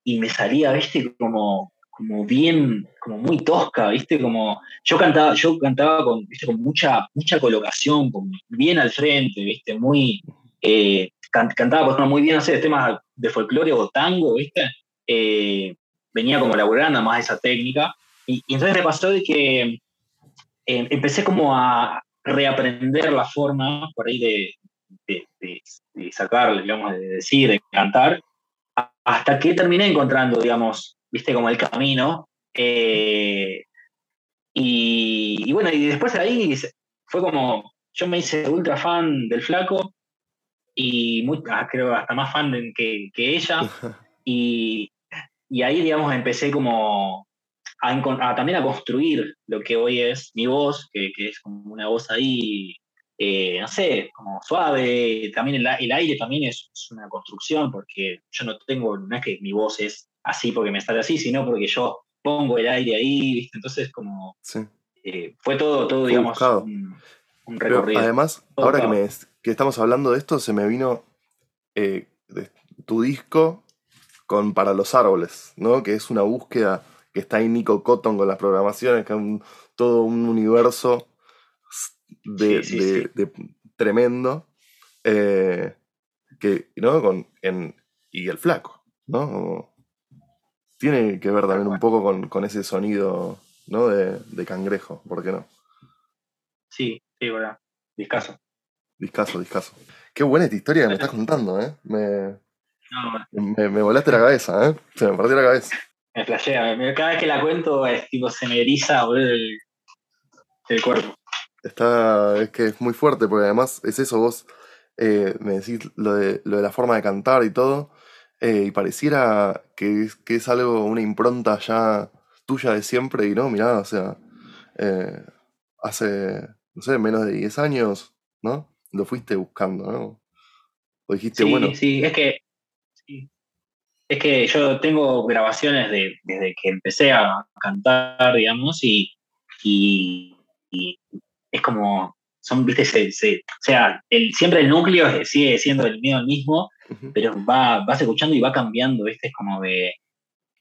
y me salía, viste, como, como bien, como muy tosca, viste, como yo cantaba, yo cantaba con, viste, con mucha, mucha colocación, como bien al frente, viste, muy, eh, can- cantaba muy bien, sé, temas de folclore o tango, viste, Eh, venía como laburando más esa técnica, y, y entonces me pasó de que eh, empecé como a reaprender la forma por ahí de, de, de- de sacar, digamos, de decir, de cantar, hasta que terminé encontrando, digamos, viste, como el camino. eh, y, y bueno, y después de ahí fue como, yo me hice ultra fan del flaco y muy, ah, creo hasta más fan de- que, que ella. Y, y ahí, digamos, empecé como a, también a construir lo que hoy es mi voz, que, que es como una voz ahí, eh, no sé, como suave. También el, el aire también es, es una construcción, porque yo no tengo, no es que mi voz es así porque me sale así, sino porque yo pongo el aire ahí, ¿viste? Entonces, como Sí. eh, fue todo, todo digamos, un, Pero recorrido. además, Todo ahora que, me, que estamos hablando de esto, se me vino eh, de- tu disco con Para los Árboles, ¿no? Que es una búsqueda que está ahí Nico Cotton con las programaciones, que es un- todo un universo de, Sí, sí, de- sí. de tremendo. eh, que, ¿no? Con, en, y el flaco, ¿no? Como- tiene que ver también un poco con, con ese sonido, ¿no? De, de cangrejo, ¿por qué no? Sí, sí, verdad. Discaso. Discaso, discaso. Qué buena esta historia que me estás contando, ¿eh? Me, No, me, me volaste la cabeza, ¿eh? Se me partió la cabeza. me flashea. Cada vez que la cuento, es tipo, se me eriza boludo, el, el cuerpo. Está, es que es muy fuerte, porque además es eso, vos eh, me decís lo de, lo de la forma de cantar y todo, eh, y pareciera que es, que es algo, una impronta ya tuya de siempre, y no, mirá, o sea, eh, hace, no sé, menos de 10 años, ¿no? Lo fuiste buscando, ¿no? O dijiste, Sí, bueno, sí, es que. sí. Es que yo tengo grabaciones de, desde que empecé a cantar, digamos, y, y, y es como. Son, viste, se, se- o sea, el, siempre el núcleo sigue siendo el mío el pero va, vas escuchando y va cambiando, ¿viste? Es como de,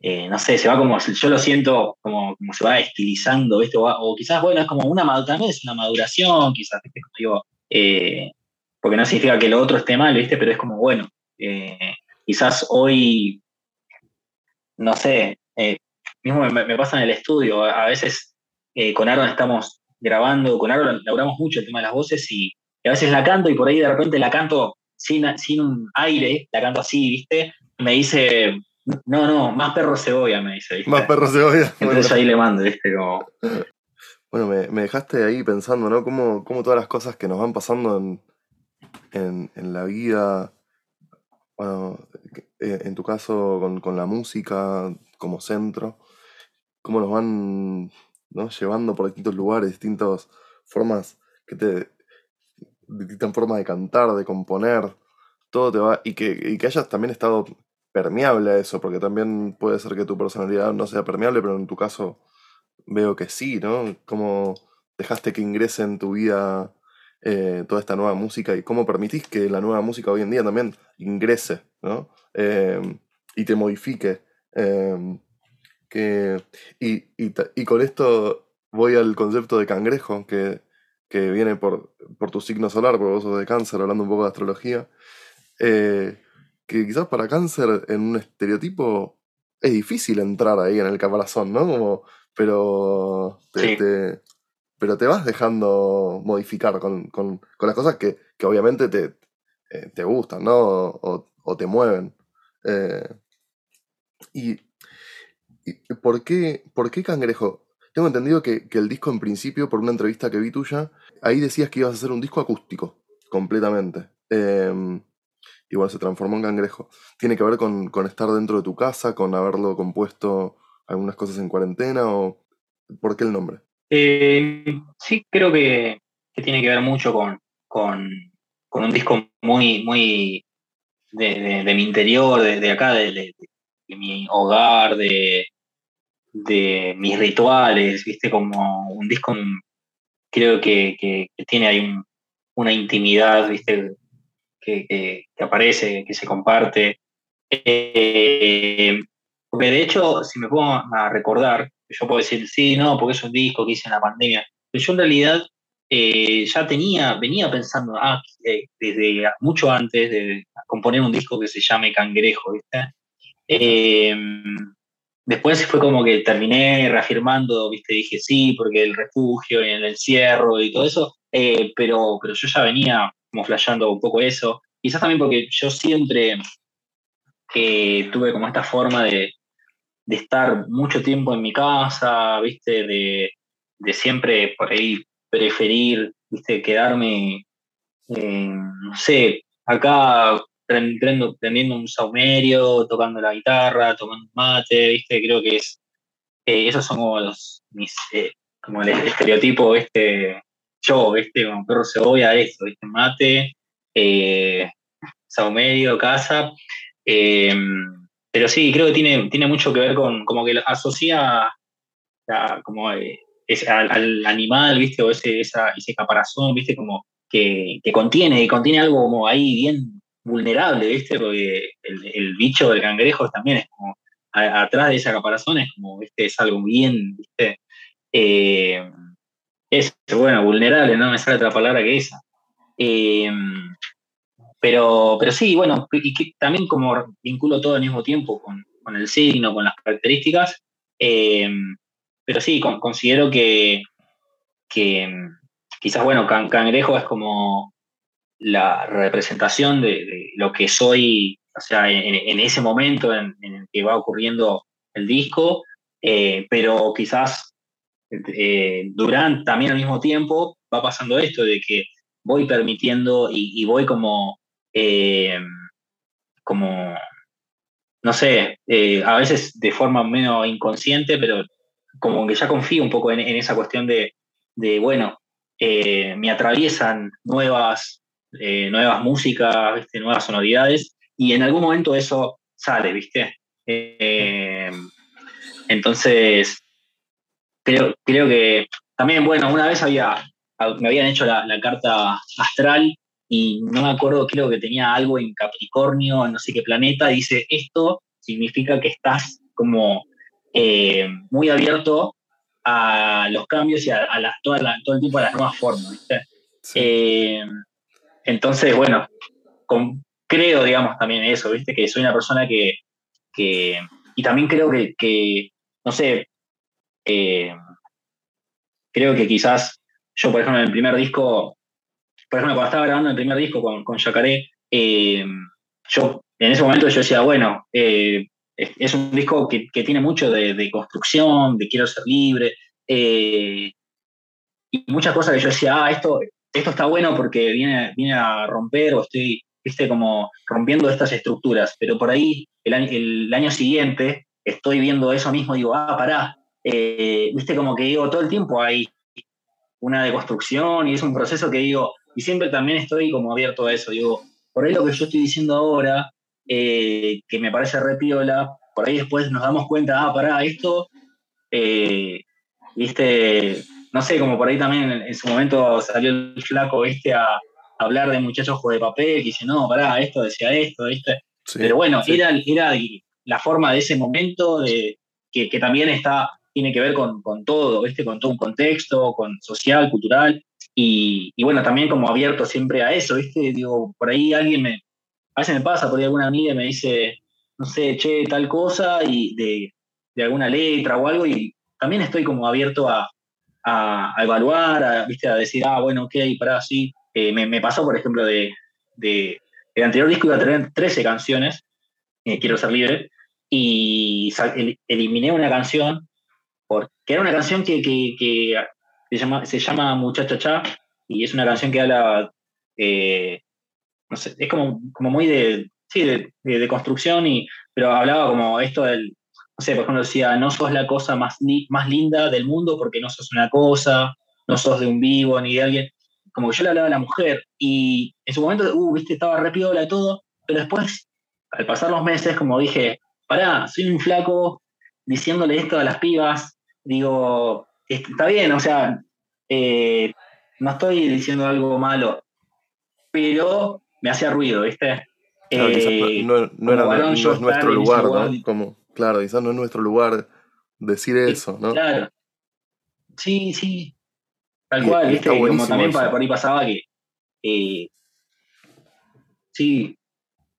eh, no sé, se va como, yo lo siento como, como se va estilizando, ¿viste? O, quizás, bueno, es como una, también es una maduración, quizás, digo, eh, porque no significa que lo otro esté mal, ¿viste? Pero es como, bueno, eh, quizás hoy, no sé, mismo me, pasa en el estudio, a, veces con Aaron estamos grabando, con Aaron laburamos mucho el tema de las voces y a veces la canto y por ahí de repente la canto sin, sin un aire, la canto así, ¿viste? Me dice, no, no, más perro cebolla, me dice, ¿viste? más perros de olla. Entonces ahí le mando, ¿viste? Como, Bueno, me, me dejaste ahí pensando, ¿no? Cómo, cómo todas las cosas que nos van pasando en, en, en la vida, bueno, eh, en tu caso con, con la música como centro, cómo nos van ¿no? llevando por distintos lugares, distintas formas que te. Distintas formas de cantar, de componer, todo te va. Y que, y que hayas también estado permeable a eso, porque también puede ser que tu personalidad no sea permeable, pero en tu caso veo que sí, ¿no? Cómo dejaste que ingrese en tu vida eh, toda esta nueva música y cómo permitís que la nueva música hoy en día también ingrese, ¿no? Eh, y te modifique. eh, que, y, y, y con esto voy al concepto de cangrejo, que, que viene por, por tu signo solar, porque vos sos de cáncer, hablando un poco de astrología. eh, que quizás para cáncer, en un estereotipo, es difícil entrar ahí en el caparazón, ¿no? Como, pero te, Sí. te- pero te vas dejando modificar con, con- con las cosas que, que obviamente te, eh, te gustan, ¿no? O, o te mueven. Eh, y, y ¿por, qué, ¿Por qué Cangrejo? Tengo entendido que, que el disco en principio, por una entrevista que vi tuya, ahí decías que ibas a hacer un disco acústico, completamente. Eh, y bueno, se transformó en Cangrejo. ¿Tiene que ver con, estar dentro de tu casa, con haberlo compuesto algunas cosas en cuarentena o por qué el nombre? Eh, sí, creo que, tiene que ver mucho con, con, un disco muy, muy de, mi interior, de, de acá, de, mi hogar, de, mis rituales, ¿viste? Como un disco, creo que, que- que tiene ahí un- una intimidad, ¿viste? Que, que- que aparece, que se comparte. Eh, porque de hecho, si me pongo a recordar, yo puedo decir, sí, no, porque es un disco que hice en la pandemia, pero yo en realidad eh, ya tenía, venía pensando, ah, eh, desde mucho antes de componer un disco que se llame Cangrejo, ¿viste? Después fue como que terminé reafirmando, ¿viste? Dije sí, porque el refugio y el encierro y todo eso, eh, pero, pero yo ya venía como flasheando un poco eso. Quizás también porque yo siempre eh, tuve como esta forma de, de estar mucho tiempo en mi casa, ¿viste? De, de siempre por ahí preferir, ¿viste? Quedarme, no sé, acá pren- prendo- prendiendo un saumerio, tocando la guitarra, tomando mate, ¿viste? Creo que es, eh, esos son como los, mis, eh, como el estereotipo, este, yo, ¿viste? Como perro cebolla, esto, ¿viste? Mate, eh, saumerio, casa, eh, pero sí, creo que tiene, tiene mucho que ver con, como que asocia como eh, es- al, al animal, ¿viste? O ese, ese caparazón, ¿viste? Como que, que contiene, contiene algo como ahí bien vulnerable, ¿viste? Porque el, bicho del cangrejo también es como, atrás de esa caparazón es como, ¿viste? Es algo bien, ¿viste? Eh, es, bueno, vulnerable, no me sale otra palabra que esa. Eh, pero, pero sí, bueno, y también como vinculo todo al mismo tiempo con, con el signo, con las características, eh, pero sí, con- considero que, que mm, quizás, bueno, can- cangrejo es como la representación de, lo que soy, o sea, en, ese momento en, el que va ocurriendo el disco, eh, pero quizás eh, durante también al mismo tiempo va pasando esto de que voy permitiendo y, voy como, eh, como, no sé, a veces de forma menos inconsciente, pero como que ya confío un poco en, esa cuestión de, bueno, me atraviesan nuevas, eh, nuevas músicas, ¿viste? nuevas sonoridades, y en algún momento eso sale, ¿viste? Eh, entonces, creo, creo que también, bueno, una vez había, me habían hecho la, la carta astral y no me acuerdo, creo que tenía algo en Capricornio, en no sé qué planeta, y dice, esto significa que estás como eh, muy abierto a los cambios y a, a la- toda la- todo el tiempo a las nuevas formas, ¿viste? Sí. Eh, entonces, bueno, creo, digamos, también eso, ¿viste? Que soy una persona que, que y también creo que, que, no sé, creo que quizás yo, por ejemplo, en el primer disco, por ejemplo, cuando estaba grabando el primer disco con, con eh, yo en ese momento yo decía, bueno, eh, es, es un disco que, que tiene mucho de, de construcción, de quiero ser libre, eh, y muchas cosas que yo decía, ah, esto, esto está bueno porque viene, viene a romper o estoy, viste, como rompiendo estas estructuras, pero por ahí el año, el año siguiente estoy viendo eso mismo y digo, ah, pará, eh, viste, como que digo, todo el tiempo hay una deconstrucción y es un proceso que digo, y siempre también estoy como abierto a eso, digo, por ahí lo que yo estoy diciendo ahora, eh, que me parece re piola, por ahí después nos damos cuenta, ah, pará, esto, eh, viste, no sé, como por ahí también en, en su momento salió el flaco, viste, a, a hablar de muchachos de papel, que dice, no, pará, esto decía esto, viste, Sí, pero bueno, sí. era, era la forma de ese momento de, que, que también está, tiene que ver con, con todo, ¿viste? con todo un contexto, con social, cultural, y, y bueno, también como abierto siempre a eso, ¿viste? Digo, por ahí alguien me, a veces me pasa, por ahí alguna amiga me dice, no sé, che, tal cosa y de, alguna letra o algo y también estoy como abierto a, evaluar, a, ¿viste? a decir, ah, bueno, ok, para sí. Eh, me, pasó, por ejemplo, de, de, el anterior disco iba a tener 13 canciones, eh, Quiero ser libre, y eliminé una canción, porque era una canción que, se, llama, se llama Muchacha Cha, y es una canción que habla, eh, no sé, es como, como muy de, sí, de, construcción, y, pero hablaba como esto del, no sé, por ejemplo decía, no sos la cosa más, más linda del mundo porque no sos una cosa, no sos de un vivo ni de alguien, como que yo le hablaba a la mujer, y en su momento, uh, viste, estaba re y todo, pero después, al pasar los meses, como dije, pará, soy un flaco diciéndole esto a las pibas, digo, está bien, o sea, eh, no estoy diciendo algo malo, pero me hacía ruido, ¿viste? Eh, no, no, era, es nuestro lugar, ¿no? Como, claro, quizás no es nuestro lugar decir eso, ¿no? Claro. Sí, sí. Tal cual, ¿viste? Como también por ahí pasaba que. Eh, sí,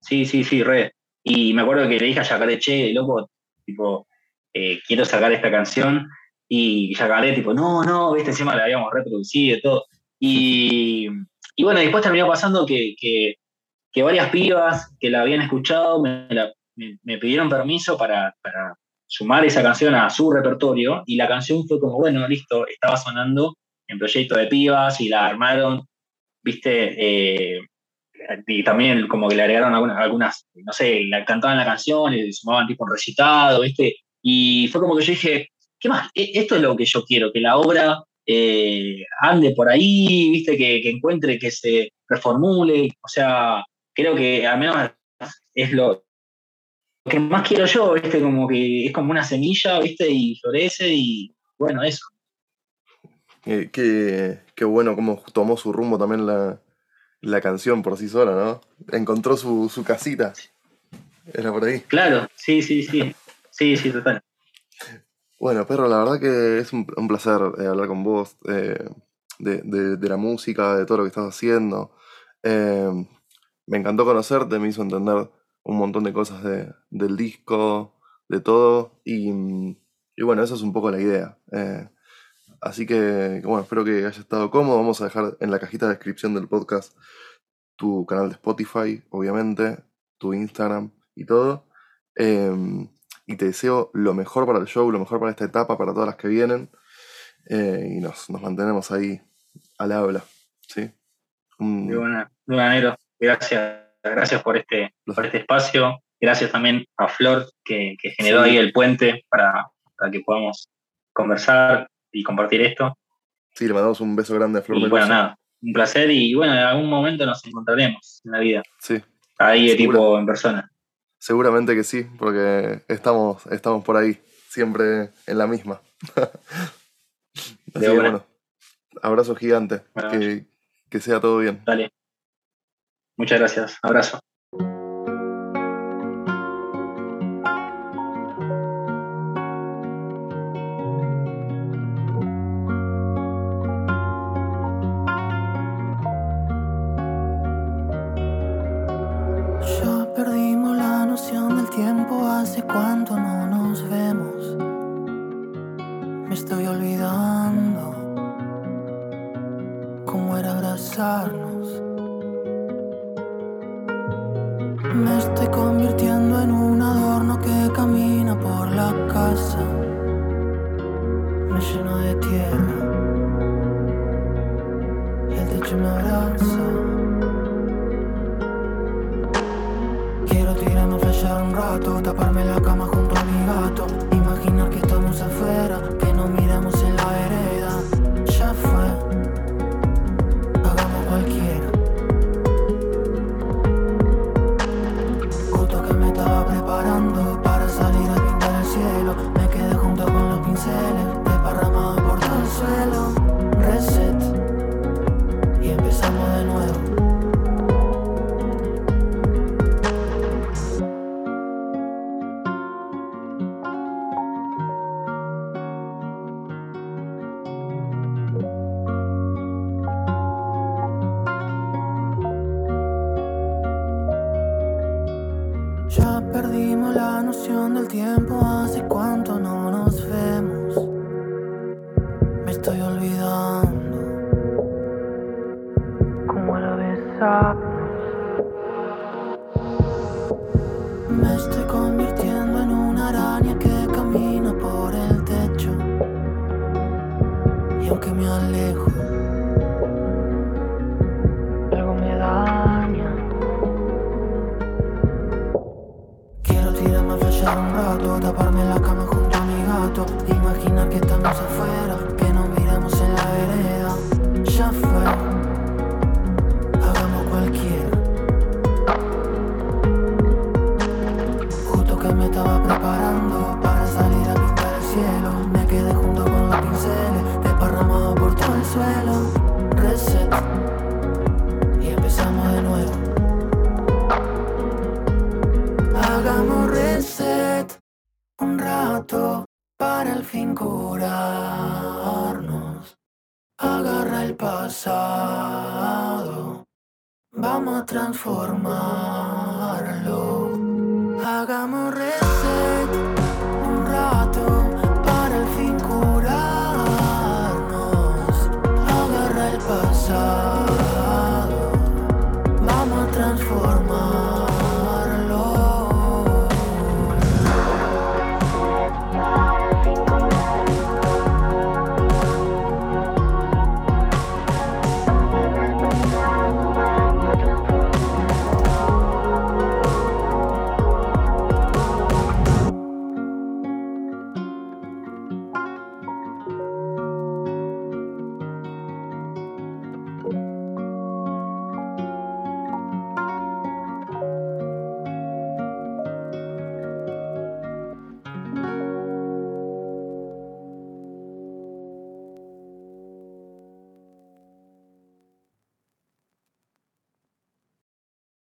sí, sí, sí, re. Y me acuerdo que le dije a Yacaré, che, loco, tipo, eh, quiero sacar esta canción. Y Yacaré, tipo, no, no, viste, encima la habíamos reproducido y todo. Y, y bueno, después terminó pasando que, que, varias pibas que la habían escuchado me, me, pidieron permiso para, sumar esa canción a su repertorio. Y la canción fue como, bueno, listo, estaba sonando en proyecto de pibas y la armaron, viste, eh, y también como que le agregaron algunas, algunas no sé, la, cantaban la canción y sumaban tipo un recitado, ¿viste? Y fue como que yo dije, ¿qué más? E, esto es lo que yo quiero, que la obra eh, ande por ahí, ¿viste? Que, encuentre, que se reformule, o sea, creo que al menos es lo, que más quiero yo, ¿viste? Como que es como una semilla, ¿viste? Y florece y bueno, eso. qué, qué bueno cómo tomó su rumbo también la, la canción por sí sola, ¿no? Encontró su, su casita. Era por ahí. Claro, sí, sí, sí. Sí, sí, total. Bueno, Perro, la verdad que es un, placer eh, hablar con vos eh, de, la música, de todo lo que estás haciendo. Eh, me encantó conocerte, me hizo entender un montón de cosas del disco, de todo. Y, y, bueno, esa es un poco la idea. Así que, bueno, espero que haya estado cómodo. Vamos a dejar en la cajita de descripción del podcast tu canal de Spotify, obviamente, tu Instagram y todo. Em, y te deseo lo mejor para el show, lo mejor para esta etapa, para todas las que vienen. Eh, y nos, mantenemos ahí al habla. ¿sí? Muy buena, Gracias, gracias por este, por este espacio. Gracias también a Flor que, generó ahí el puente para, para que podamos conversar y compartir esto. Sí, le mandamos un beso grande a Flor. Y bueno, nada, un placer y bueno, en algún momento nos encontraremos en la vida. Sí. Ahí de tipo en persona. Seguramente que sí, porque estamos, estamos por ahí, siempre en la misma. Así que bueno, abrazo gigante, que, que sea todo bien. Dale. Muchas gracias, abrazo. Me estoy convirtiendo Imaginar que estamos